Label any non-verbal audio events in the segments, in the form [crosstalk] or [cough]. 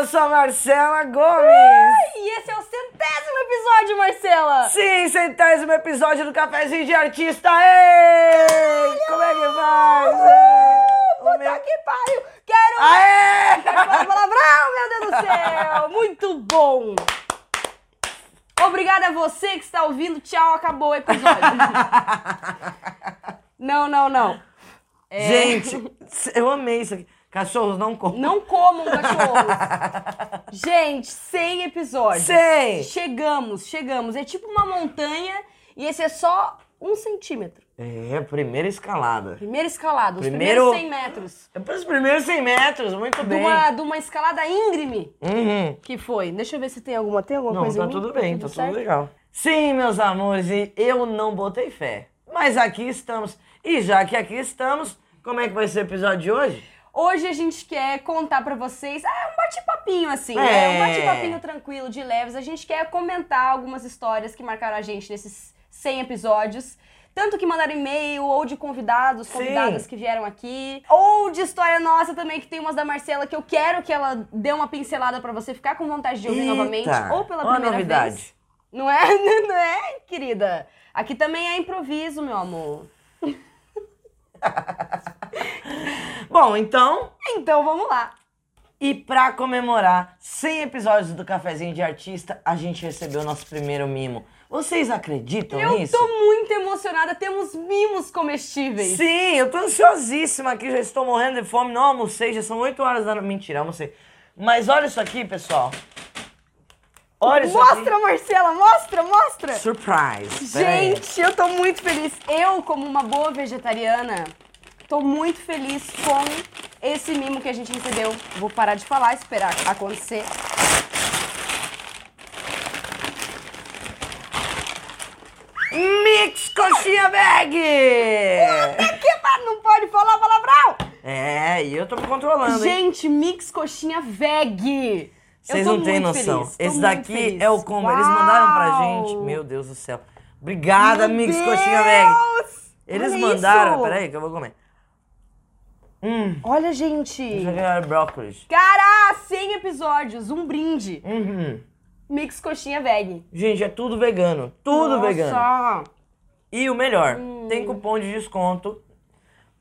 eu sou a Marcela Gomes. E esse é o centésimo episódio, Marcela! Sim, centésimo episódio do Cafézinho de Artista. Ei! Como é que faz? O Puta meu- que pariu! Quero Aê! falar palavrão, meu Deus do céu! Muito bom! Obrigada a você que está ouvindo. Tchau, acabou o episódio. [laughs] não, não, não. É, Gente, eu amei isso aqui. Cachorros não comem. Não comam cachorros. [laughs] Gente, 100 episódios. Sei. Chegamos, chegamos. É tipo uma montanha e esse é só um centímetro. É, primeira escalada. Primeiro escalado, os Primeiro- primeiros 100 metros. É para os primeiros 100 metros, muito De bem. uma, de uma escalada íngreme Uhum. que foi. Deixa eu ver se tem alguma, tem alguma Não, coisa tá em mim? tudo bem, tá certo? tudo legal. Sim, meus amores, e eu não botei fé. Mas aqui estamos. E já que aqui estamos, como é que vai ser o episódio de hoje? Hoje a gente quer contar pra vocês, ah, é um bate-papinho assim, É. né? Um bate-papinho tranquilo, de leves. A gente quer comentar algumas histórias que marcaram a gente nesses 100 episódios. Tanto que mandaram e-mail, ou de convidados, Sim. convidadas que vieram aqui, ou de história nossa também, que tem umas da Marcela que eu quero que ela dê uma pincelada pra você ficar com vontade de ouvir Eita, novamente, ou pela primeira novidade. vez. Não é? [laughs] Não é, querida? Aqui também é improviso, meu amor. [laughs] Bom, então, Então vamos lá. e pra comemorar 100 episódios do Cafezinho de Artista, a gente recebeu nosso primeiro mimo. Vocês acreditam Eu nisso? tô muito emocionada. Temos mimos comestíveis. Sim, eu tô ansiosíssima aqui, já estou morrendo de fome, não almocei, já são 8 horas da noite. Mentira, almocei. Mas olha isso aqui, pessoal. Olha Mostra, Marcela, mostra, mostra. Surprise. Gente, eu tô muito feliz. Eu, como uma boa vegetariana, tô muito feliz com esse mimo que a gente recebeu. Vou parar de falar, esperar acontecer. Mix Coxinha Bag! Que pa- não pode falar palavrão! É, e eu tô me controlando, hein? Gente, mix coxinha veg. Vocês não têm noção. feliz, Esse daqui feliz. é o combo. Eles mandaram pra Uau! gente. Meu Deus do céu. Obrigada, Meu Mix Deus! Coxinha Bag. Eles Olha mandaram. isso! Peraí, que eu vou comer. Hum, Olha, gente. brócolis. Cara, 100 episódios, um brinde. Uhum. Mix coxinha veg. Gente, é tudo vegano. Tudo Nossa. vegano. E o melhor, Hum. tem cupom de desconto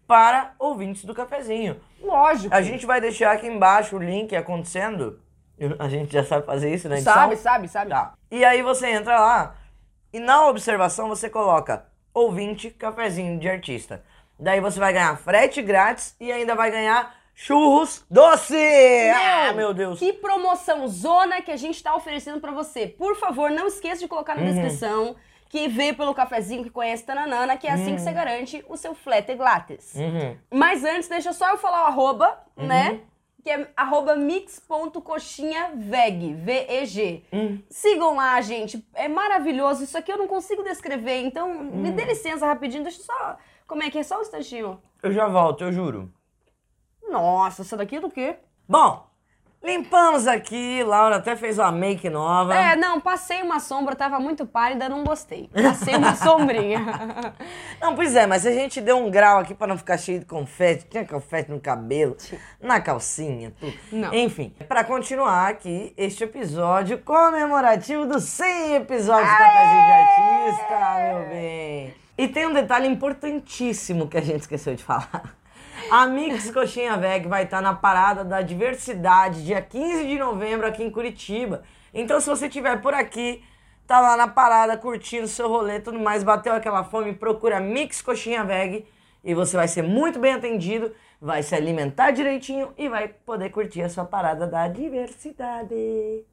para ouvintes do cafezinho. Lógico. A gente vai deixar aqui embaixo o link acontecendo. Eu- A gente já sabe fazer isso, né? Sabe, sabe, sabe. Tá. E aí você entra lá e na observação você coloca ouvinte cafezinho de artista. Daí você vai ganhar frete grátis e ainda vai ganhar churros doce! ah, meu Deus! Que promoção zona que a gente tá oferecendo pra você. Por favor, não esqueça de colocar Uhum. na descrição que veio pelo cafezinho que conhece Tananana, que é assim que você garante o seu flete glátis. Uhum. Mas antes, deixa só eu falar o arroba, né? Que é arroba mix.coxinhaveg, V-E-G. Hum. Sigam lá, gente. É maravilhoso. Isso aqui eu não consigo descrever, então me dê licença rapidinho. Deixa eu só... Como é que é? Só um instantinho. Eu já volto, eu juro. Nossa, essa daqui é do quê? Bom, limpamos aqui, Laura até fez uma make nova. É, não, passei uma sombra, tava muito pálida, não gostei. Passei uma [laughs] sombrinha. Não, pois é, mas a gente deu um grau aqui pra não ficar cheio de confete. Tinha confete no cabelo, na calcinha, tudo. Não. Enfim, pra continuar aqui este episódio comemorativo dos 100 episódios do Cafézinho de Artista, meu bem. E tem um detalhe importantíssimo que a gente esqueceu de falar. A Mix Coxinha Veg vai estar na Parada da Diversidade, dia 15 de novembro, aqui em Curitiba. Então, se você estiver por aqui, tá lá na parada, curtindo seu rolê e tudo mais, bateu aquela fome, procura Mix Coxinha Veg e você vai ser muito bem atendido, vai se alimentar direitinho e vai poder curtir a sua parada da diversidade.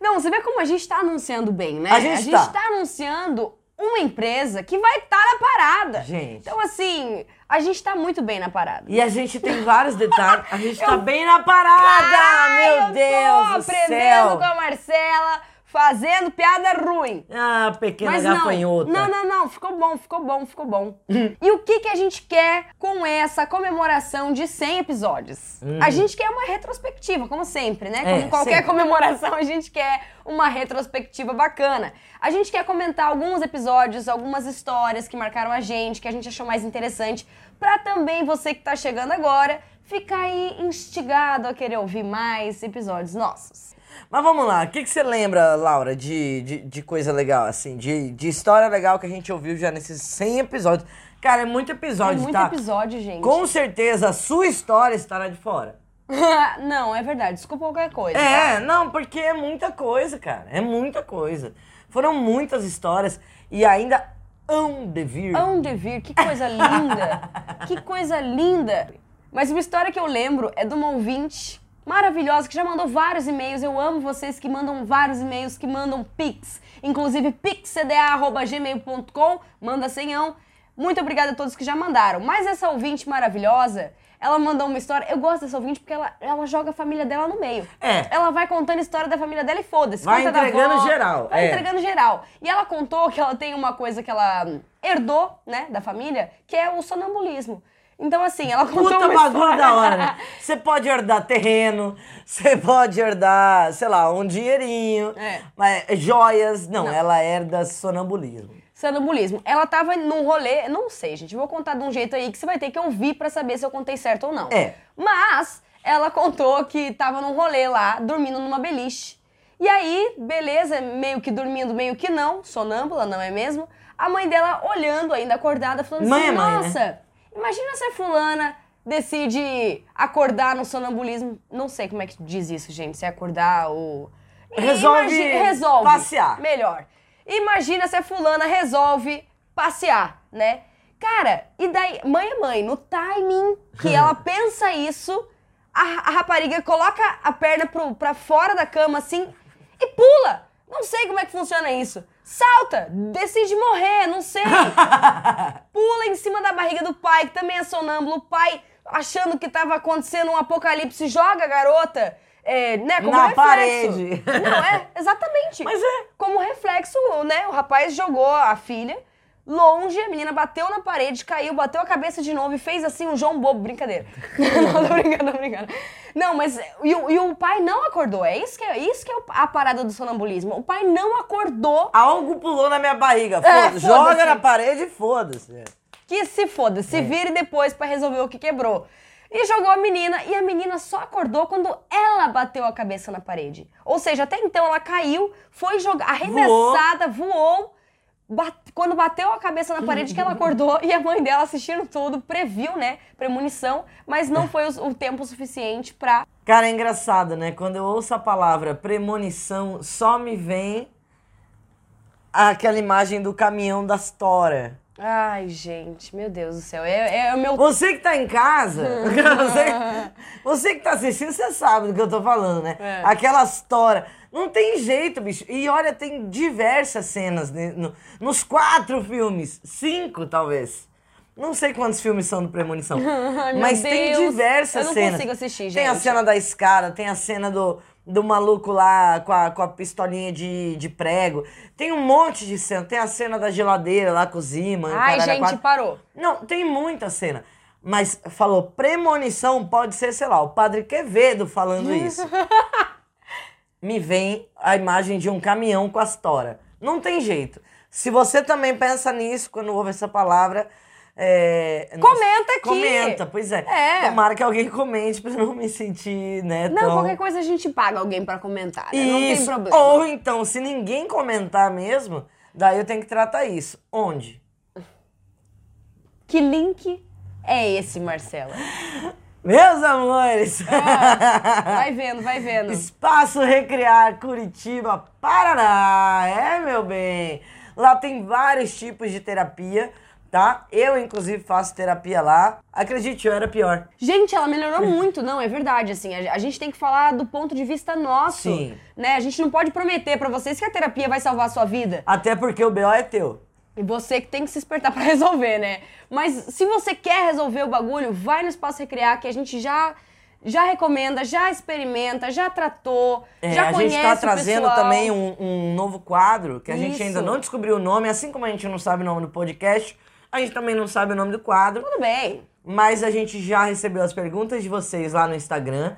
Não, você vê como a gente tá anunciando bem, né? A gente tá. tá anunciando uma empresa que vai estar na parada. Gente. Então, assim, a gente tá muito bem na parada. E a gente tem vários detalhes, a gente [laughs] tá bem na parada, Ai, meu eu Deus tô do aprendendo céu. com a Marcela, fazendo piada ruim. Ah, pequena Mas não, gafanhota. não, não, não, ficou bom, ficou bom, ficou bom. [laughs] e o que que a gente quer com essa comemoração de 100 episódios? A gente quer uma retrospectiva, como sempre, né? É, Como qualquer sempre. comemoração, a gente quer uma retrospectiva bacana. A gente quer comentar alguns episódios, algumas histórias que marcaram a gente, que a gente achou mais interessante, pra também você que tá chegando agora fica aí instigado a querer ouvir mais episódios nossos. Mas vamos lá, o que, que você lembra, Laura, de, de, de coisa legal, assim, de, de história legal que a gente ouviu já nesses 100 episódios? Cara, é muito É episódio, muito tá? episódio, gente. Com certeza a sua história estará de fora. [laughs] Não, é verdade. Desculpa qualquer coisa. tá? É, não, porque é muita coisa, cara. É muita coisa. Foram muitas histórias e ainda hão de vir. Hão de vir, que coisa linda! [laughs] que coisa linda! Mas uma história que eu lembro é de uma ouvinte maravilhosa que já mandou vários e-mails. Eu amo vocês que mandam vários e-mails, que mandam pix. Inclusive pixcda.gmail.com, manda senhão. Muito obrigada a todos que já mandaram. Mas essa ouvinte maravilhosa, ela mandou uma história. Eu gosto dessa ouvinte porque ela, ela joga a família dela no meio. É. Ela vai contando a história da família dela e foda-se. Vai conta entregando avó, geral, Vai é. entregando geral. E ela contou que ela tem uma coisa que ela hum, herdou, né, da família, que é o sonambulismo. Então, assim, ela contou Puta uma bagulho da hora, né? [laughs] Você pode herdar terreno, você pode herdar, sei lá, um dinheirinho, É. mas, joias. Não, ela herda sonambulismo. Sonambulismo. Ela tava num rolê, não sei, gente, vou contar de um jeito aí que você vai ter que ouvir pra saber se eu contei certo ou não. É. Mas ela contou que tava num rolê lá, dormindo numa beliche. E aí, beleza, meio que dormindo, meio que não, sonâmbula, não é mesmo? A mãe dela olhando ainda acordada, falando Mãe assim: é mãe, né? "Nossa, imagina se a fulana decide acordar no sonambulismo. Não sei como é que diz isso, gente, se é acordar ou Resolve resolve passear. Melhor. Imagina se a fulana resolve passear, né? Cara, e daí, mãe é mãe, no timing que ela [laughs] pensa isso, a, a rapariga coloca a perna pro, pra fora da cama assim e pula. Não sei como é que funciona isso. Salta, decide morrer, não sei. [laughs] Pula em cima da barriga do pai, que também é sonâmbulo. O pai, achando que tava acontecendo um apocalipse, joga a garota, é, né, como Na reflexo. parede. Não, é, exatamente. Mas é. Como reflexo, né, o rapaz jogou a filha longe, a menina bateu na parede, caiu, bateu a cabeça de novo e fez assim um João Bobo, brincadeira. [laughs] não, tô brincando, tô brincando. Não, mas e, o- e o pai não acordou, é isso que é, isso que é a parada do sonambulismo. O pai não acordou Algo pulou na minha barriga. É, Foda. Joga na parede e foda-se. Que se foda, É. se vire depois pra resolver o que quebrou. E jogou a menina, e a menina só acordou quando ela bateu a cabeça na parede. Ou seja, até então ela caiu, foi jogar, arremessada, voou. Bate- quando bateu a cabeça na parede que ela [laughs] acordou e a mãe dela assistindo tudo, previu, né, premonição, mas não foi o, o tempo suficiente pra... Cara, é engraçado, né? Quando eu ouço a palavra premonição, só me vem aquela imagem do caminhão das Tora. Ai, gente, meu Deus do céu, é, é o meu... Você que tá em casa, [laughs] você, você que tá assistindo, você sabe do que eu tô falando, né? É. Aquelas tora. Não tem jeito, bicho. E olha, tem diversas cenas no- nos quatro filmes. Cinco, talvez. Não sei quantos filmes são do Premonição. [laughs] Ai, mas tem Deus. diversas Eu não cenas. consigo assistir, Tem a gente. cena da escada, tem a cena do, do maluco lá com a, com a pistolinha de, de prego. Tem um monte de cena. Tem a cena da geladeira lá com o Zima. Ai, gente, quatro. parou. Não, tem muita cena. Mas falou premonição, pode ser, sei lá, o padre Quevedo falando isso. [laughs] Me vem a imagem de um caminhão com as tora. Não tem jeito. Se você também pensa nisso quando ouve essa palavra. É, Comenta aqui. Comenta, pois é. É. Tomara que alguém comente pra não me sentir, né? Não, tão... qualquer coisa a gente paga alguém pra comentar, né? Não tem problema. Ou então, se ninguém comentar mesmo, daí eu tenho que tratar isso. Onde? Que link é esse, Marcela? Meus amores! Vai vendo, vai vendo. Espaço Recriar Curitiba, Paraná. É, meu bem. Lá tem vários tipos de terapia, tá? Eu, inclusive, faço terapia lá. Acredite, eu era pior. Gente, ela melhorou [laughs] muito, não, é verdade, assim, a, a gente tem que falar do ponto de vista nosso, Sim. né? A gente não pode prometer pra vocês que a terapia vai salvar a sua vida. Até porque o BO é teu. E você que tem que se despertar [laughs] pra resolver, né? Mas se você quer resolver o bagulho, vai no Espaço Recriar, que a gente já já recomenda, já experimenta, já tratou, É, já a conhece gente tá o trazendo também um, um novo quadro que a gente Isso. ainda não descobriu o nome, assim como a gente não sabe o nome do podcast, a gente também não sabe o nome do quadro. Tudo bem. Mas a gente já recebeu as perguntas de vocês lá no Instagram,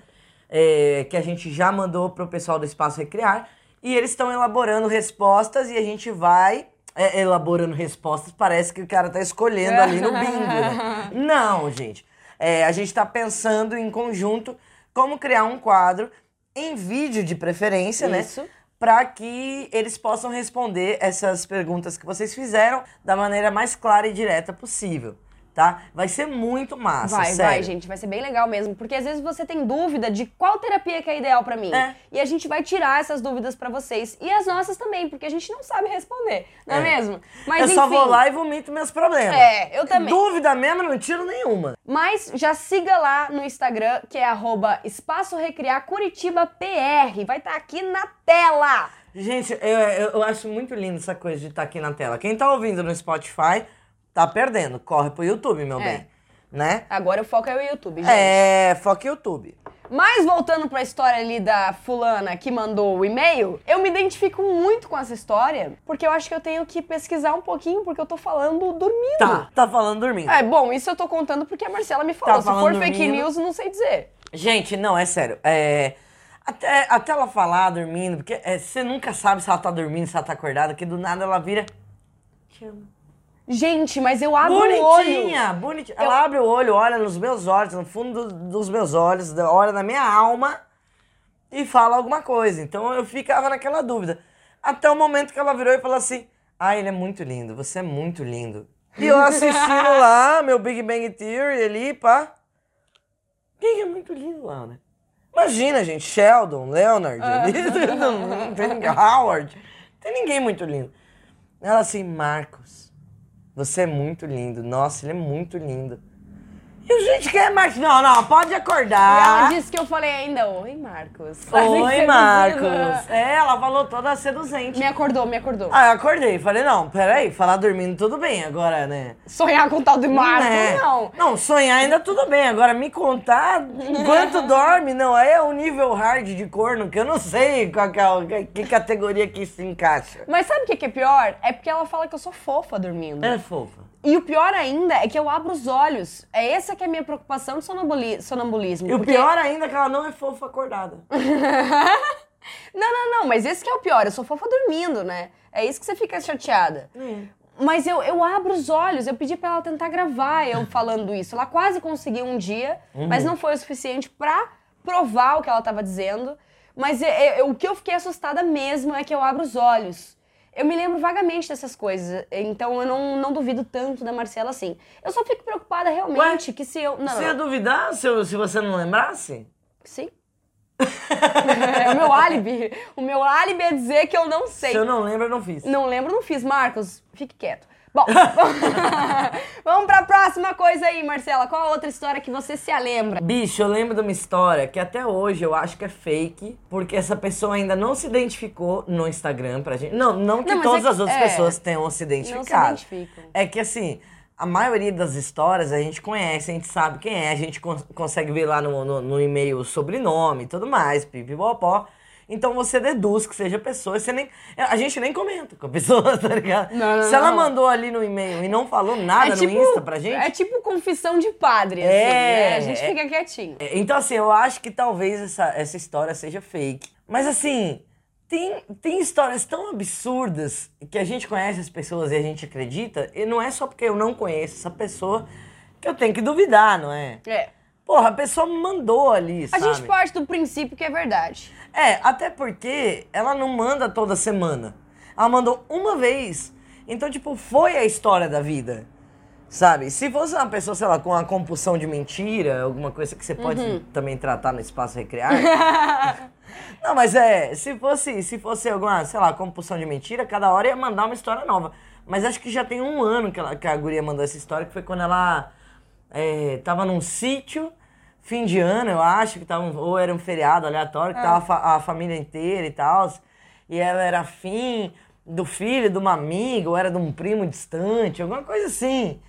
é, que a gente já mandou pro pessoal do Espaço Recriar. E eles estão elaborando respostas e a gente vai. é, elaborando respostas, parece que o cara tá escolhendo ali no bingo. né? [laughs] Não, gente. É, a gente está pensando em conjunto como criar um quadro em vídeo de preferência, Isso. né? Para que eles possam responder essas perguntas que vocês fizeram da maneira mais clara e direta possível, tá? Vai ser muito massa, Vai, sério. vai, gente, vai ser bem legal mesmo, porque às vezes você tem dúvida de qual terapia que é ideal pra mim. É. E a gente vai tirar essas dúvidas pra vocês e as nossas também, porque a gente não sabe responder, não é, É. mesmo? eu só vou lá e vomito meus problemas. É, eu também. Dúvida mesmo, não tiro nenhuma. Mas já siga lá no Instagram, que é arroba Espaço Recriar Curitiba PR. Vai estar aqui na tela. Gente, eu, eu, eu acho muito lindo essa coisa de estar aqui na tela. Quem tá ouvindo no Spotify tá perdendo. Corre pro YouTube, meu É. bem. Né? Agora o foco é o YouTube, gente. É, foca YouTube. Mas voltando pra história ali da fulana que mandou o e-mail, eu me identifico muito com essa história, porque eu acho que eu tenho que pesquisar um pouquinho, porque eu tô falando dormindo. Tá, tá falando dormindo. É, bom, isso eu tô contando porque a Marcela me falou. Tá Se for falando fake dormindo. news, não sei dizer. Gente, não, é sério. É, até, até ela falar dormindo, porque é, você nunca sabe se ela tá dormindo, se ela tá acordada, que do nada ela vira. Te amo. Gente, mas eu abro o olho. Bonitinha, bonitinha. Ela abre o olho, olha nos meus olhos, no fundo do- dos meus olhos, olha na minha alma e fala alguma coisa. Então eu ficava naquela dúvida. Até o momento que ela virou e falou assim: Ah, ele é muito lindo, você é muito lindo. E eu assistindo lá, [laughs] meu Big Bang Theory ali, pá. Quem é muito lindo lá, né? Imagina, gente, Sheldon, Leonard, ali, [laughs] não, não tem ninguém, Howard, não tem ninguém muito lindo. Ela assim, Marcos, você é muito lindo. Nossa, ele é muito lindo. E o gente quer mais. Não, não, pode E ela acordar. disse que eu falei ainda, oi, Marcos. Oi, Marcos. É, ela falou toda seduzente. Me acordou, me acordou. Ah, eu acordei. Falei, não, peraí, falar dormindo tudo bem. Agora, né? Sonhar com o tal de Marcos, É. não. Não, sonhar ainda tudo bem. Agora, me contar enquanto [laughs] dorme, não. Aí é o nível hard de corno, que eu não sei qual que, é, que categoria que se encaixa. Mas sabe o que que é pior? É porque ela fala que eu sou fofa dormindo. É fofa. E o pior ainda é que eu abro os olhos. É essa que é a minha preocupação de sonambuli- sonambulismo. E o porque- pior ainda é que ela não é fofa acordada. [laughs] Não, não, não, mas esse que é o pior. Eu sou fofa dormindo, né? É isso que você fica chateada. Mas eu, eu abro os olhos, eu pedi pra ela tentar gravar eu falando isso. Ela quase conseguiu um dia, mas não foi o suficiente pra provar o que ela tava dizendo. Mas é- é- o que eu fiquei assustada mesmo é que eu abro os olhos. Eu me lembro vagamente dessas coisas, então eu não, não duvido tanto da Marcela assim. Eu só fico preocupada realmente que se eu. Não, Você ia duvidar se, eu- se você não lembrasse? Sim. é [laughs] o meu álibi. O meu álibi é dizer que eu não sei. Se eu não lembro, eu não fiz. Não lembro, não fiz. Marcos, fique quieto. Bom, [laughs] vamos pra próxima coisa aí, Marcela. Qual a outra história que você se lembra? Bicho, eu lembro de uma história que até hoje eu acho que é fake, porque essa pessoa ainda não se identificou no Instagram pra gente. Não, não que Não, todas é as que- outras é. pessoas tenham se Não se identificado. identificam. É que assim, a maioria das histórias a gente conhece, a gente sabe quem é, a gente cons- consegue ver lá no, no, no e-mail o sobrenome e tudo mais, pipipopó. Então você deduz que seja pessoa, você nem, a gente nem comenta com a pessoa, [laughs] tá ligado? Não, não, Se ela não. mandou ali no e-mail e não falou nada no Insta pra gente, É tipo confissão de padre, assim, É, né? A gente é. fica quietinho. É, Então, assim, eu acho que talvez essa, essa história seja fake. Mas, assim, tem, tem histórias tão absurdas que a gente conhece as pessoas e a gente acredita, e não é só porque eu não conheço essa pessoa que eu tenho que duvidar, não é? É. Porra, a pessoa mandou ali, A sabe? gente parte do princípio que é verdade. É, até porque ela não manda toda semana. Ela mandou uma vez. Então, tipo, foi a história da vida. Sabe? Se fosse uma pessoa, sei lá, com uma compulsão de mentira, alguma coisa que você pode Uhum. também tratar no espaço recrear. [laughs] não, mas é, se fosse, se fosse alguma, sei lá, compulsão de mentira, cada hora ia mandar uma história nova. Mas acho que já tem um ano que, ela, que a guria mandou essa história, que foi quando ela é, tava num sítio, fim de ano, eu acho, que tava, ou era um feriado aleatório, que tava a, a família inteira e tal. E ela era afim do filho de uma amiga, ou era de um primo distante, alguma coisa assim.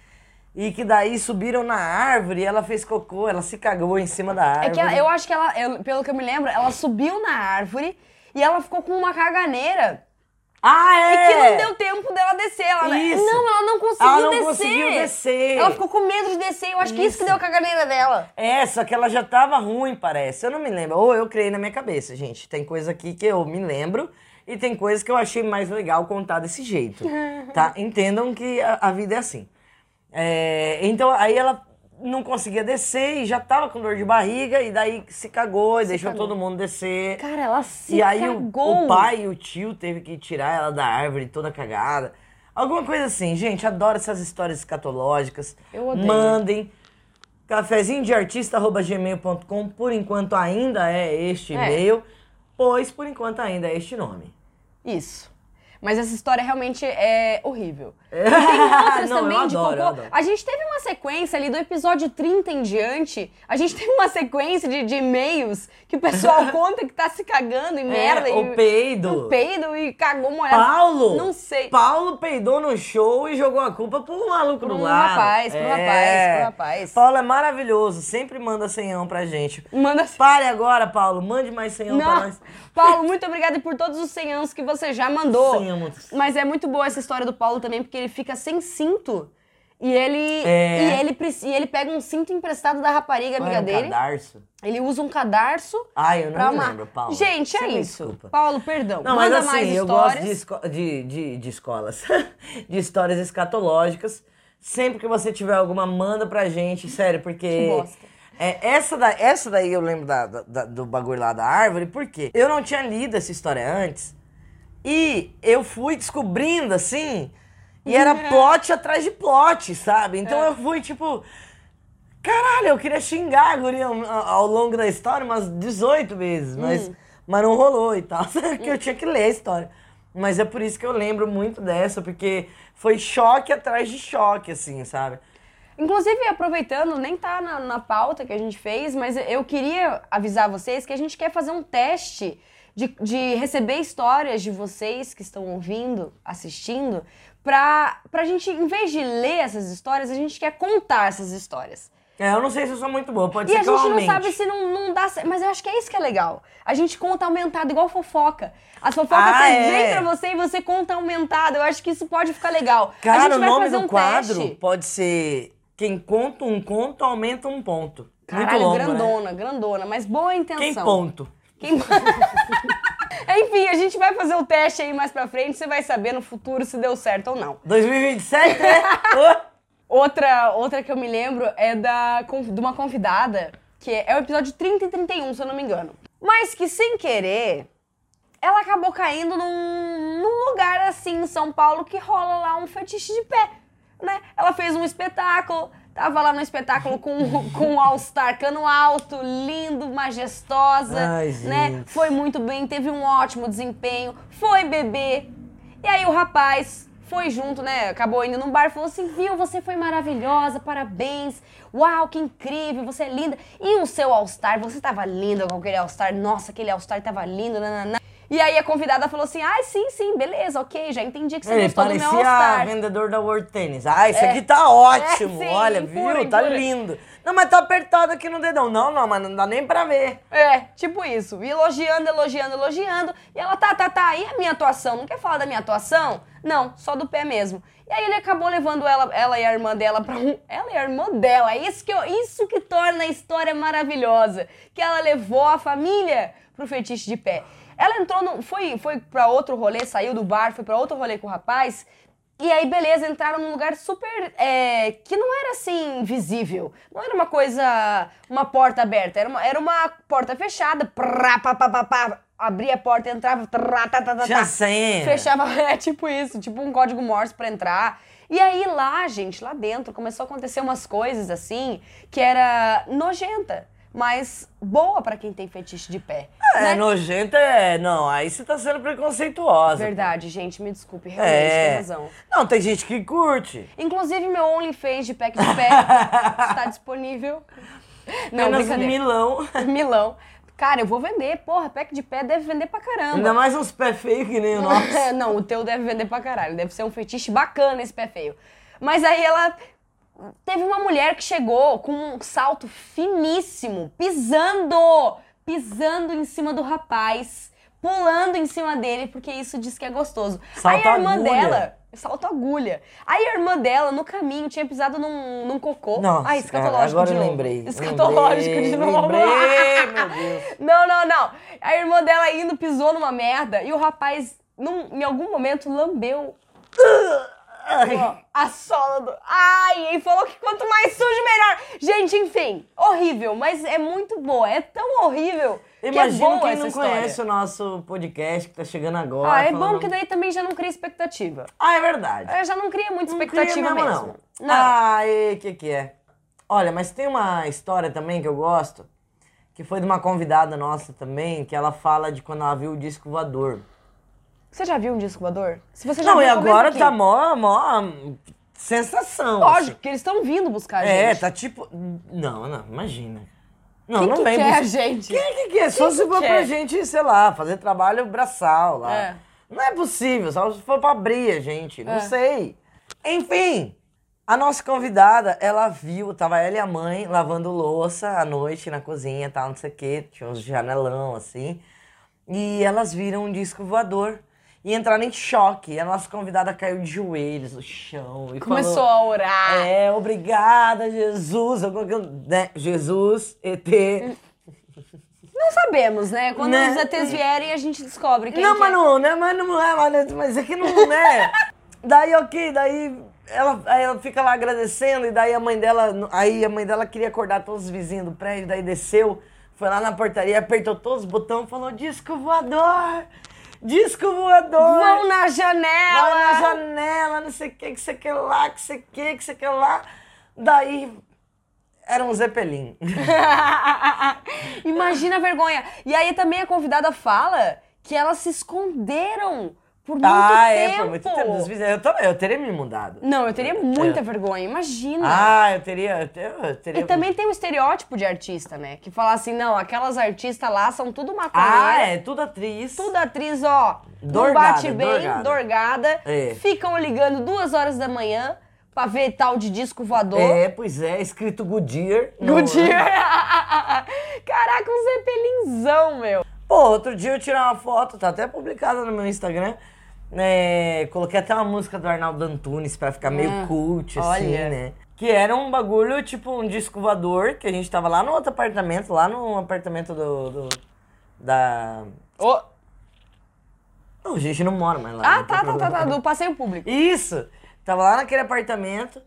E que daí subiram na árvore e ela fez cocô, ela se cagou em cima da árvore. É que ela- eu acho que ela, eu- pelo que eu me lembro, ela subiu na árvore e ela ficou com uma caganeira. Ah, é! E que não deu tempo dela descer. Ela, Isso. Não, ela não conseguiu Ela não descer. conseguiu descer. Ela ficou com medo de descer. Eu acho que isso que Isso. deu a caganeira dela. É, só que ela já tava ruim, parece. Eu não me lembro. Ou eu criei na minha cabeça, gente. Tem coisa aqui que eu me lembro e tem coisas que eu achei mais legal contar desse jeito. tá? [laughs] Entendam que a, a vida é assim. É, então, aí ela não conseguia descer e já tava com dor de barriga e daí se cagou e deixou cagou. todo mundo descer. Cara, ela se e aí o, cagou. o pai e o tio teve que tirar ela da árvore toda cagada. Alguma coisa assim, gente, adoro essas histórias escatológicas. Eu odeio. Mandem. Cafezinho de artista.gmail.com, por enquanto ainda é este É. e-mail, pois por enquanto ainda é este nome. Isso. Mas essa história realmente é horrível. E tem outras [laughs] Não, eu também de adoro, eu cocô. adoro. A gente teve uma sequência ali do episódio 30 em diante. A gente teve uma sequência de, de e-mails que o pessoal [laughs] conta que tá se cagando e merda. É, e, o peido. O peido e cagou molhado. Paulo! Não sei. Paulo peidou no show e jogou a culpa pro maluco Pro do lado. rapaz, pro rapaz, pro rapaz. Paulo é maravilhoso, sempre manda senhão pra gente. Manda Pare agora, Paulo, mande mais senhão pra Não. nós. Paulo, muito obrigada por todos os 100 anos que você já mandou. Senhamos. Mas é muito boa essa história do Paulo também, porque ele fica sem cinto. E ele, É. e ele, e ele pega um cinto emprestado da rapariga amiga é o dele. cadarço? Ele usa um cadarço Ai, eu não amar. lembro, Paulo. Gente, é isso. desculpa. Paulo, perdão. Não, Manda mas assim, mais eu gosto de, esco- de, de, de escolas, [laughs] de histórias escatológicas. Sempre que você tiver alguma, manda pra gente, sério, porque. Que bosta. É, essa, da, essa daí eu lembro da, da- do bagulho lá da árvore, por quê? Eu não tinha lido essa história antes. E eu fui descobrindo assim. E era plot atrás de plot, sabe? Então É. eu fui tipo. Caralho, eu queria xingar a guria ao, ao longo da história umas 18 vezes, mas, Hum. mas não rolou e tal. [laughs] que eu tinha que ler a história. Mas é por isso que eu lembro muito dessa, porque foi choque atrás de choque, assim, sabe? Inclusive, aproveitando, nem tá na, na pauta que a gente fez, mas eu queria avisar vocês que a gente quer fazer um teste de, de receber histórias de vocês que estão ouvindo, assistindo, pra, pra gente, em vez de ler essas histórias, a gente quer contar essas histórias. É, eu não sei se eu sou muito boa, pode E ser a que eu gente não sabe se não, não dá certo. Mas eu acho que é isso que é legal. A gente conta aumentado, igual fofoca. As fofocas Ah, você é? vem pra você e você conta aumentado. Eu acho que isso pode ficar legal. a Cara, gente o vai nome fazer do um quadro teste. pode ser Quem conta um conto aumenta um ponto. Caralho, longo, né? grandona, grandona, mas boa intenção. Quem ponto? Quem- [laughs] Enfim, a gente vai fazer o teste aí mais pra frente, você vai saber no futuro se deu certo ou não. 2027, né? [laughs] Outra, outra que eu me lembro é da, de uma convidada, que é o episódio 30 e 31, se eu não me engano. Mas que sem querer, ela acabou caindo num, num lugar assim em São Paulo que rola lá um fetiche de pé, né? Ela fez um espetáculo, tava lá no espetáculo com, [laughs] com um All-Star cano alto, lindo, majestosa, Ai, né? Foi muito bem, teve um ótimo desempenho, foi beber. E aí o rapaz foi junto, né? Acabou indo num bar e falou assim: viu, você foi maravilhosa, parabéns. Uau, que incrível, você é linda. E o seu All-Star, você tava linda com aquele All-Star. Nossa, aquele All-Star tava lindo, nananã. E aí a convidada falou assim: ai, sim, sim, beleza, ok, já entendi que você Ele gostou do meu parecia All-Star. vendedor da World Tennis. Ah, isso É. aqui tá ótimo. É, sim, Olha, viu? Tá lindo. Não, mas tá apertado aqui no dedão. Não, não, mas não dá nem pra ver. É, tipo isso. Elogiando, elogiando, elogiando. E ela, tá, tá, tá. E a minha atuação? Não quer falar da minha atuação? Não, só do pé mesmo. E aí ele acabou levando ela, ela e a irmã dela pra um. Ela e a irmã dela. É Isso que, eu- isso que torna a história maravilhosa. Que ela levou a família pro fetiche de pé. Ela entrou no. Foi, foi pra outro rolê, saiu do bar, foi pra outro rolê com o rapaz. E aí, beleza, entraram num lugar super. é, que não era assim, visível. Não era uma coisa. uma porta aberta. Era uma, era uma porta fechada. Prá, pá, pá, pá, pá, abria a porta, entrava. Trá, tá, tá, tá, Tinha tá. senha. Fechava. [laughs] É tipo isso, tipo um código Morse pra entrar. E aí lá, gente, lá dentro, começou a acontecer umas coisas assim que era nojenta. Mas boa pra quem tem fetiche de pé. É, né? nojento é. Não, aí você tá sendo preconceituosa. Verdade, gente, me desculpe, realmente, É. tem razão. Não, tem gente que curte. Inclusive, meu OnlyFans de pack de [laughs] pé está disponível. Não, Apenas milão. [laughs] Milão. Cara, eu vou vender. Porra, pack de pé deve vender pra caramba. Ainda mais uns pés feios que nem o [laughs] nosso. Não, o teu deve vender pra caralho. Deve ser um fetiche bacana esse pé feio. Mas aí ela. Teve uma mulher que chegou com um salto finíssimo, pisando, pisando em cima do rapaz, pulando em cima dele, porque isso diz que é gostoso. Salto aí a irmã agulha. dela, salto agulha. Aí a irmã dela, no caminho, tinha pisado num, num cocô. Nossa, Ai, escatológico agora de novo. lembrei. Escatológico lembrei, de novo. Lembrei, [laughs] meu Deus. Não, não, não. A irmã dela indo pisou numa merda e o rapaz, num- em algum momento, lambeu. Ó, a sola do. Ai, e falou que quanto mais sujo, melhor. Gente, enfim, horrível, mas é muito boa. É tão horrível que é Imagina quem essa não história. conhece o nosso podcast que tá chegando agora. Ah, é falando- bom que daí também já não cria expectativa. Ah, é verdade. Eu já não cria muita Não expectativa cria mesmo. Não. Ah, e que que é? Olha, mas tem uma história também que eu gosto, que foi de uma convidada nossa também, que ela fala de quando ela viu o disco voador. Você já viu um disco voador? Se você já Não, viu, e agora tá mó, mó sensação. Lógico, assim. que eles estão vindo buscar a É, gente. tá tipo. Não, não, imagina. Não, Quem não que vem quer a gente? Quem que quer? Só se for quer? pra gente, sei lá, fazer trabalho braçal lá. É. Não é possível, só se for pra abrir a gente, não É. sei. Enfim, a nossa convidada, ela viu, tava ela e a mãe lavando louça à noite na cozinha, tal, não sei o quê, tinha uns janelão assim. E elas viram um disco voador e entraram em choque. A nossa convidada caiu de joelhos no chão e Começou falou, a orar. é, obrigada, Jesus. Né, Jesus, ET. Não sabemos, né? Quando Né? os ETs vierem, a gente descobre quem não, mas é. não, né? Mas não é, mas, mas é que não, né? daí, ok, daí ela, ela fica lá agradecendo, e daí a mãe dela, aí a mãe dela queria acordar todos os vizinhos do prédio, daí desceu, foi lá na portaria, apertou todos os botões, falou, disco voador! Disco voador! Vão na janela! Vai na janela, não sei o que, que você quer lá, que você quer, que você quer lá. Daí era um Zeppelin. [laughs] Imagina a vergonha. E aí também a convidada fala que elas se esconderam por muito ah, tempo. é, por muito tempo. Dos. Eu também, eu teria me mudado. Não, eu teria muita É. vergonha, imagina. Ah, eu teria. Eu teria, eu teria E também tem o estereótipo de artista, né? Que fala assim, não, aquelas artistas lá são tudo Ah, maconheira. é, tudo atriz. Tudo atriz, ó, não Dorgada, bate bem, dorgada. dorgada. É. Ficam ligando duas horas da manhã pra ver tal de disco voador. É, pois é, escrito Goodyear. no- Goodyear. [laughs] Caraca, um zeppelinzão, meu. Pô, outro dia eu tirei uma foto, tá até publicada no meu Instagram. né, coloquei até uma música do Arnaldo Antunes pra ficar meio Hum, cult, assim, olha. né? Que era um bagulho, tipo, um disco voador, que a gente tava lá no outro apartamento, lá no apartamento do. do- da. Ô, Não, a gente não mora mais lá. Ah, tem tá, tá, tá, tá, do passeio público. Isso! Tava lá naquele apartamento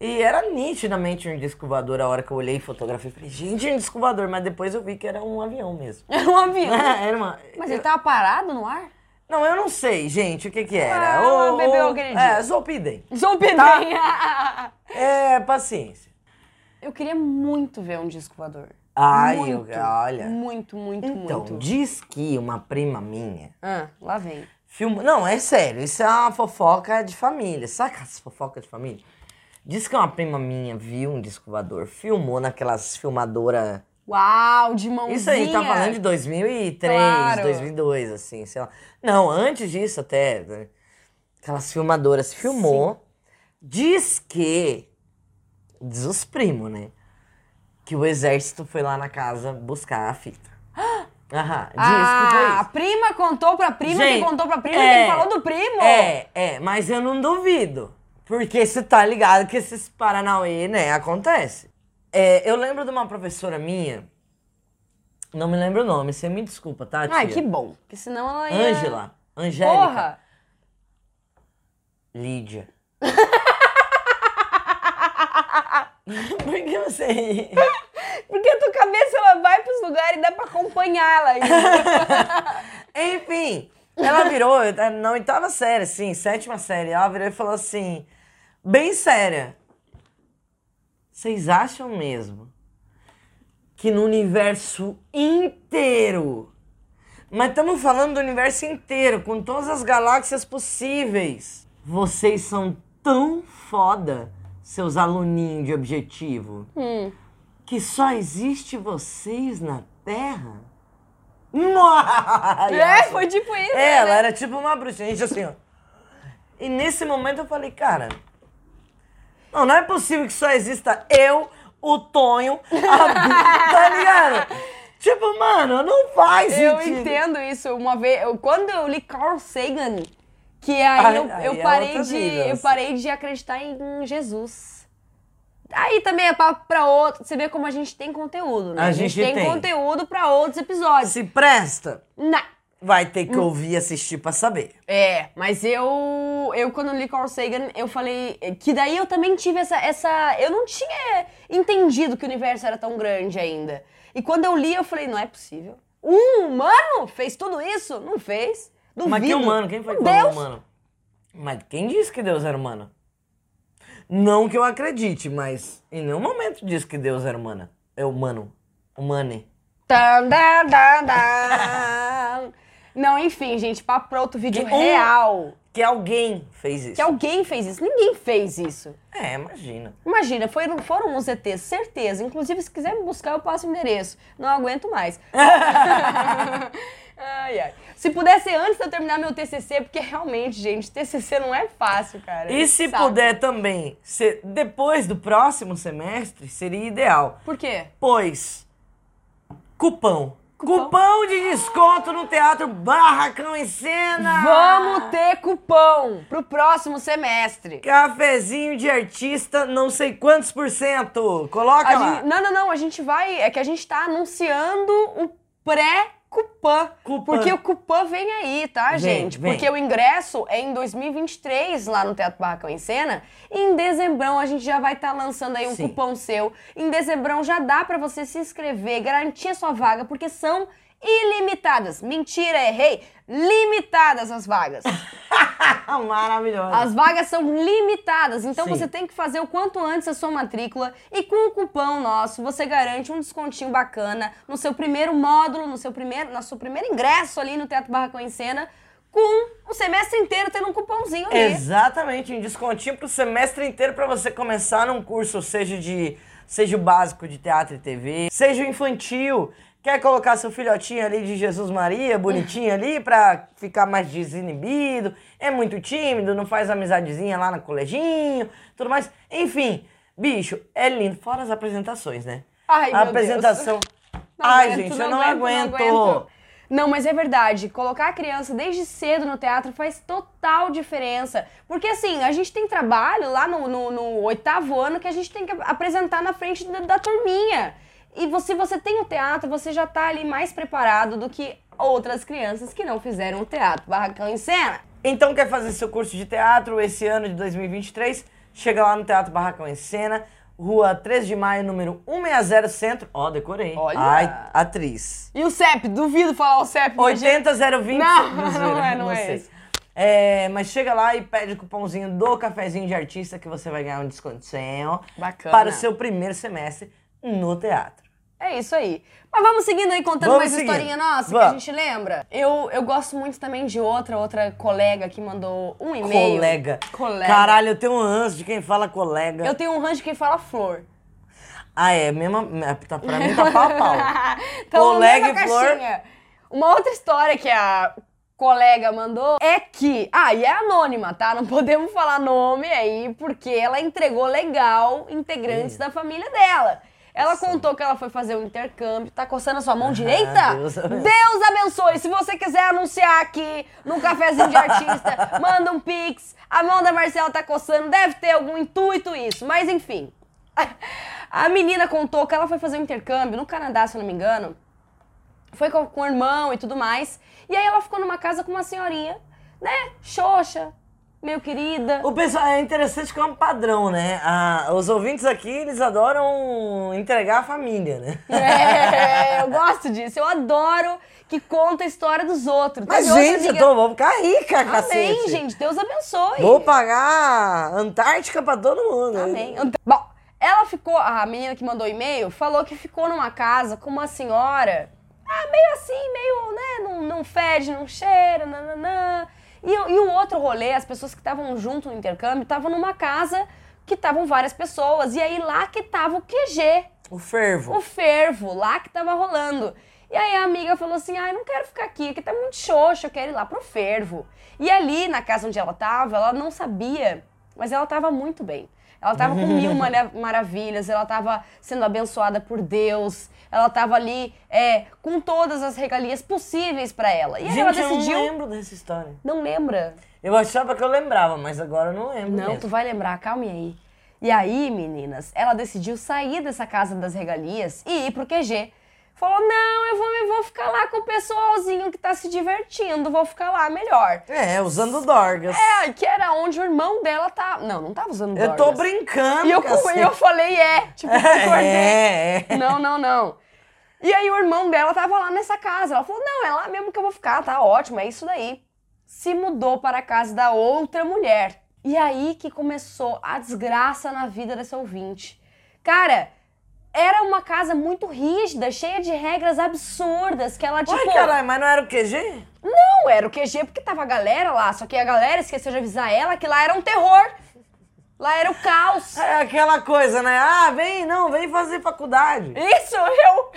e era nitidamente um disco voador a hora que eu olhei e fotografei. Falei, gente, é um disco voador, mas depois eu vi que era um avião mesmo. Era [laughs] um avião. era uma. Mas ele tava parado no ar? Não, eu não sei, gente, o que que era. Ah, Ô, bebeu aquele É. Zolpidem. Zolpidem. [laughs] É, paciência. Eu queria muito ver um disco voador. Ai, muito, eu- olha. Muito, muito, Então, muito. diz que uma prima minha Ah, lá vem. filmou. Não, é sério, isso é uma fofoca de família. Saca as fofocas de família? Diz que uma prima minha viu um disco voador, filmou naquelas filmadoras. Uau, de mãozinha. Isso aí, tá falando de 2003, Claro. 2002, assim, sei lá. Não, antes disso até. né? Aquelas filmadoras filmou. Diz que. Diz os primos, né? Que o exército foi lá na casa buscar a fita. [gasps] Aham, que Ah, a prima contou pra prima, Gente, que contou pra prima, é, quem falou do primo. É, é, mas eu não duvido. Porque você tá ligado que esses Paranauê, né, acontece. É, eu lembro de uma professora minha, não me lembro o nome, você me desculpa, tá, tia? Ai, que bom. Porque senão ela ia... Ângela, Angélica, Porra! Lídia. [laughs] Por que você ri? Porque a tua cabeça, ela vai pros lugares e dá pra acompanhar ela ainda. [laughs] Enfim, ela virou, na oitava série, assim, sétima série, ela virou e falou assim, bem séria. Vocês acham mesmo que no universo inteiro, mas estamos falando do universo inteiro, com todas as galáxias possíveis, vocês são tão foda, seus aluninhos de objetivo, Hum. que só existe vocês na Terra? Nossa! É, foi tipo isso. É, né? ela era tipo uma bruxa, gente, assim, ó. E nesse momento eu falei, cara, não, não é possível que só exista eu, o Tonho, a Bi, tá ligado? [laughs] Tipo, mano, não faz Eu sentido. entendo isso. Uma vez, eu- quando eu li Carl Sagan, que aí Ai, eu, eu é parei outro de eu assim. parei de acreditar em Jesus. Aí também é papo pra outro. Você vê como a gente tem conteúdo, né? A A gente, gente tem, tem. conteúdo pra outros episódios. Se presta. Na- Vai ter que ouvir e assistir pra saber. É, mas eu, eu quando li Carl Sagan, eu falei que daí eu também tive essa, essa, eu não tinha entendido que o universo era tão grande ainda. E quando eu li, eu falei, não é possível. Um humano fez tudo isso? Não fez. Duvido. Mas que humano? Quem foi que Deus? humano? Mas quem disse que Deus era humano? Não que eu acredite, mas em nenhum momento disse que Deus era humana. É humano. Humane. Tan, dan, dan, dan. [laughs] Não, enfim, gente, papo pra outro vídeo Que um- real. Que alguém fez isso. Que alguém fez isso. Ninguém fez isso. É, imagina. Imagina, foram, foram os ETs, certeza. Inclusive, se quiser me buscar, eu passo o endereço. Não aguento mais. [laughs] ai, ai. Se puder ser antes de eu terminar meu TCC, porque realmente, gente, TCC não é fácil, cara. E se Sabe? puder também ser depois do próximo semestre, seria ideal. Por quê? Pois, cupão. Cupom? De desconto no Teatro Barracão em Cena. Vamos ter cupom pro próximo semestre. Cafezinho de artista, não sei quantos por cento. Coloca A lá. gente- não, não, não. A gente vai. É que a gente tá anunciando o pré-Cupã. Cupã. Porque o Cupã vem aí, tá, Vem, gente? vem. Porque o ingresso é em 2023 lá no Teatro Barracão em Cena. E em dezembrão a gente já vai estar lançando aí um Sim. cupom seu. Em dezembrão já dá pra você se inscrever, garantir a sua vaga, porque são ilimitadas. Mentira, errei. Limitadas as vagas. [laughs] Maravilhoso. As vagas são limitadas, então Sim. você tem que fazer o quanto antes a sua matrícula e com o cupom nosso você garante um descontinho bacana no seu primeiro módulo, no seu primeiro, no seu primeiro ingresso ali no Teatro Barracão em Cena, com o semestre inteiro tendo um cupomzinho ali. Exatamente, um descontinho pro semestre inteiro para você começar num curso, seja de seja o básico de teatro e TV, seja o infantil. Quer colocar seu filhotinho ali de Jesus Maria, bonitinho ali, pra ficar mais desinibido, é muito tímido, não faz amizadezinha lá no coleginho, tudo mais. Enfim, bicho, é lindo. Fora as apresentações, né? Ai, A apresentação. [laughs] Não Ai, aguento, gente, eu não aguento. Não, mas é verdade. Colocar a criança desde cedo no teatro faz total diferença. Porque assim, a gente tem trabalho lá no, no- no oitavo ano que a gente tem que apresentar na frente da, da turminha. E você, você tem o teatro, você já tá ali mais preparado do que outras crianças que não fizeram o teatro. Barracão em cena. Então quer fazer seu curso de teatro esse ano de 2023? Chega lá no Teatro Barracão em Cena, Rua 13 de Maio, número 160 Centro. Ó, decorei. Olha! Ai, atriz. E o CEP? Duvido falar o CEP. mas- 80020. Não, Mentira, [laughs] não é, não é esse. É, mas chega lá e pede o cupomzinho do cafezinho de artista que você vai ganhar um descontinho Bacana. para o seu primeiro semestre no teatro. É isso aí. Mas vamos seguindo aí, contando Vamos mais seguindo. historinha nossa que a Vamos. gente lembra. Eu, eu gosto muito também de outra, outra colega que mandou um e-mail. Colega. Colega. Caralho, eu tenho um ranço de quem fala colega. Eu tenho um rancho que fala flor. Ah, é, mesmo, tá, pra mim tá pau a pau. [laughs] Então, Colega mesma e flor. caixinha. Uma outra história que a colega mandou é que. Ah, e é anônima, tá? Não podemos falar nome aí, porque ela entregou legal integrantes da família dela. Ela contou que ela foi fazer um intercâmbio. Tá coçando a sua mão direita? Deus abençoe. Deus abençoe. Se você quiser anunciar aqui no cafezinho de artista, [laughs] manda um pix. A mão da Marcela tá coçando. Deve ter algum intuito isso. Mas enfim. A menina contou que ela foi fazer um intercâmbio no Canadá, se eu não me engano. Foi com, com o irmão e tudo mais. E aí ela ficou numa casa com uma senhorinha, né? Xoxa, meio querida. O pessoal é interessante que é um padrão, né? Ah, os ouvintes aqui, eles adoram entregar a família, né? É, eu gosto disso. Eu adoro que conta a história dos outros. Mas, gente, eu tô, vou ficar rica, Amém, cacete. gente. Deus abençoe. Vou pagar Antártica pra todo mundo. Amém. Ant- Bom, ela ficou, a menina que mandou o e-mail, falou que ficou numa casa com uma senhora, ah, meio assim, meio, né, não, não fede, não cheira, nananã. E, o- e o outro rolê, as pessoas que estavam junto no intercâmbio, estavam numa casa que estavam várias pessoas, e aí lá que tava o QG, O fervo. o fervo, lá que tava rolando. E aí a amiga falou assim: ai, não quero ficar aqui, aqui tá muito xoxo, eu quero ir lá pro fervo. E ali, na casa onde ela tava, ela não sabia, mas ela tava muito bem. Ela tava com mil [laughs] mara- maravilhas, ela tava sendo abençoada por Deus, ela tava ali é, com todas as regalias possíveis pra ela. E aí ela Gente, eu decidiu. não lembro dessa história. Não lembra? Eu achava que eu lembrava, mas agora eu não lembro Não, mesmo. tu vai lembrar, calme aí. E aí, meninas, ela decidiu sair dessa casa das regalias e ir pro QG. Falou: não, eu vou, eu vou ficar lá com o pessoalzinho que tá se divertindo, vou ficar lá melhor. É, usando dorgas. É, que era onde o irmão dela tá. Não, não tava usando eu dorgas. tô brincando, E eu, e eu falei, é, tipo, [laughs] concordei. É, é. Não, não, não. E aí o irmão dela tava lá nessa casa. Ela falou: não, é lá mesmo que eu vou ficar, tá ótimo, é isso daí. Se mudou para a casa da outra mulher. E aí que começou a desgraça na vida dessa ouvinte. Cara, era uma casa muito rígida, cheia de regras absurdas, que ela, tipo. Ué, caralho, mas não era o QG? Não, era o QG porque tava a galera lá, só que a galera esqueceu de avisar ela que lá era um terror. Lá era o caos. É aquela coisa, né? Ah, vem, não, vem fazer faculdade. Isso, eu.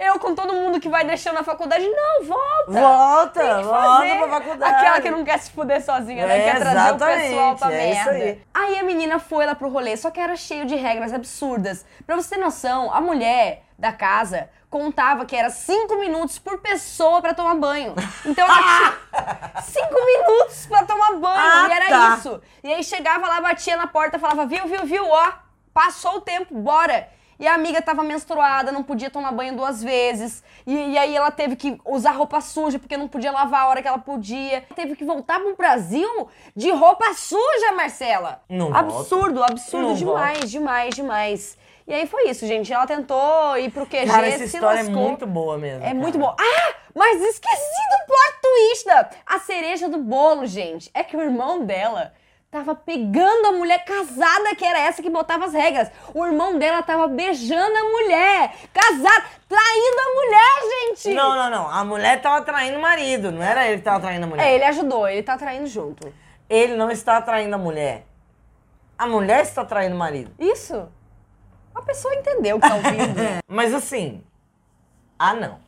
[laughs] eu com todo mundo que vai deixando a faculdade, não, volta. Volta, volta pra faculdade. Aquela que não quer se fuder sozinha, né? É, Quer trazer o pessoal pra é isso merda. aí. a menina foi lá pro rolê, só que era cheio de regras absurdas. Pra você ter noção, a mulher da casa contava que era cinco minutos por pessoa pra tomar banho. Então ela [laughs] tinha cinco minutos pra tomar banho. Ah, e era tá. isso. E aí chegava lá, batia na porta, falava, viu, viu, viu, ó, passou o tempo, bora. E a amiga tava menstruada, não podia tomar banho duas vezes. E, e aí ela teve que usar roupa suja, porque não podia lavar a hora que ela podia. Teve que voltar pro Brasil de roupa suja, Marcela. Não volta. absurdo, absurdo Não demais, demais, demais. E aí foi isso, gente. Ela tentou ir pro QG, Cara, essa se história é lascou. muito boa mesmo. É cara. muito bom. Ah, mas esqueci do plot twist. da- A cereja do bolo, gente. É que o irmão dela tava pegando a mulher casada, que era essa que botava as regras. O irmão dela tava beijando a mulher. Casada, traindo a mulher, gente. Não, não, não. A mulher tava traindo o marido, não era ele que tava traindo a mulher. É, ele ajudou, ele tá traindo junto. Ele não está traindo a mulher. A mulher está traindo o marido. Isso. A pessoa entendeu o que tá ouvindo. [laughs] Mas assim. Ah, não.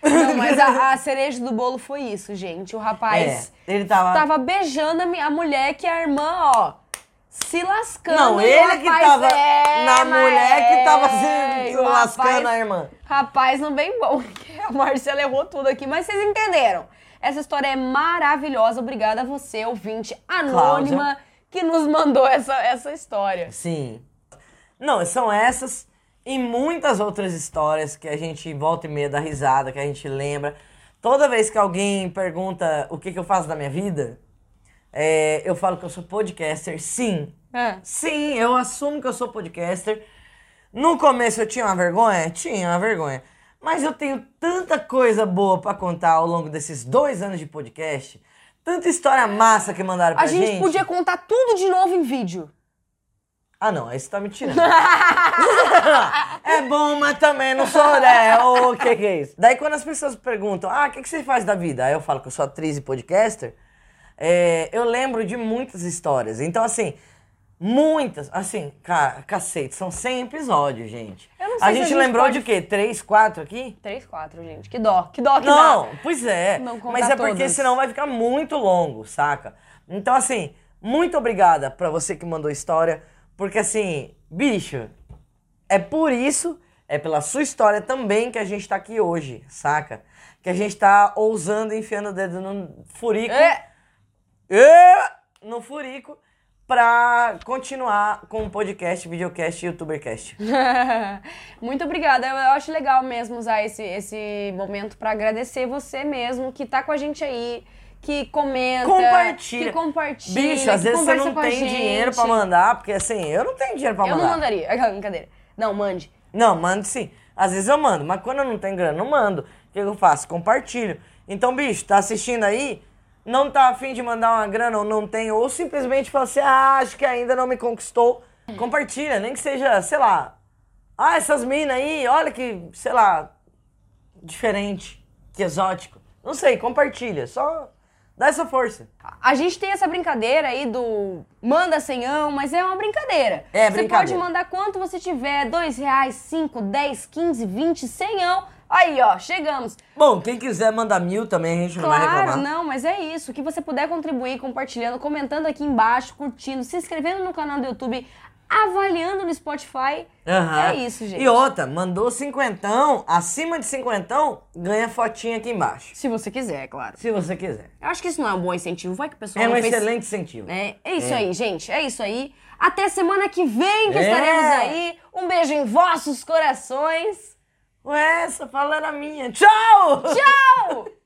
Não, mas a, a [laughs] cereja do bolo foi isso, gente. O rapaz É, ele tava. tava beijando a, mi- a mulher que a irmã, ó, se lascando. Não, ele que tava é, na mulher que tava é, se o lascando rapaz- a irmã. Rapaz, não bem bom. [laughs] A Marcela errou tudo aqui, mas vocês entenderam. Essa história é maravilhosa. Obrigada a você, ouvinte anônima, que nos mandou essa, essa história. Sim. Não, são essas e muitas outras histórias que a gente volta e meia dá risada, que a gente lembra. Toda vez que alguém pergunta o que, que eu faço da minha vida, é, eu falo que eu sou podcaster. Sim. É. Sim, eu assumo que eu sou podcaster. No começo eu tinha uma vergonha? Tinha uma vergonha. Mas eu tenho tanta coisa boa pra contar ao longo desses dois anos de podcast. Tanta história massa que mandaram pra A gente, podia contar tudo de novo em vídeo. Ah, não, aí você tá me tirando. [laughs] é bom, mas também não sou, né? O que que é isso? Daí quando as pessoas perguntam, ah, o que, que você faz da vida? Aí eu falo que eu sou atriz e podcaster. é, eu lembro de muitas histórias. Então, assim, muitas, assim, ca cacete, são 100 episódios, gente. Eu não sei a se a gente gente lembrou pode- de quê? Três, quatro aqui? Três, quatro, gente. Que dó, que dó que Não, dá. pois é. Não Mas é porque senão vai ficar muito longo, saca? Então, assim, muito obrigada pra você que mandou história, porque assim, bicho, é por isso, é pela sua história também que a gente tá aqui hoje, saca? Que a gente tá ousando enfiando o dedo no furico. É. É, no furico pra continuar com o podcast, videocast e youtubercast. [laughs] Muito obrigada. Eu, eu acho legal mesmo usar esse, esse momento pra agradecer você mesmo que tá com a gente aí, que comenta, Compartilha. que compartilha. Bicho, às vezes você não tem gente. dinheiro pra mandar, porque assim, eu não tenho dinheiro pra Eu mandar. [laughs] não mandaria. Aquela brincadeira. Não, mande. Não, mando sim. Às vezes eu mando, mas quando eu não tenho grana, não mando. O que eu faço? Compartilho. Então, bicho, tá assistindo aí? Não tá afim de mandar uma grana ou não tem, ou simplesmente fala assim, ah, acho que ainda não me conquistou. Compartilha, nem que seja, sei lá. Ah, essas minas aí, olha que, sei lá, diferente, que exótico. Não sei, compartilha. Só dá essa força. A gente tem essa brincadeira aí do manda senhão, mas é uma brincadeira. É, Você brincadeira. pode mandar quanto você tiver, dois reais, cinco, dez, quinze, vinte, senhão. Aí, ó, chegamos. Bom, quem quiser mandar mil também, a gente não vai Claro, reclamar. não, mas é isso. O que você puder contribuir, compartilhando, comentando aqui embaixo, curtindo, se inscrevendo no canal do YouTube, avaliando no Spotify. Aham. É isso, gente. E outra, mandou cinquentão, acima de cinquentão, ganha fotinha aqui embaixo. Se você quiser, é claro. Se você quiser. Eu acho que isso não é um bom incentivo. Vai que o pessoal É um fez- excelente incentivo. É, é isso É. aí, gente. É isso aí. Até semana que vem que É. estaremos aí. Um beijo em vossos corações. Ué, essa fala era minha. Tchau! Tchau! [laughs]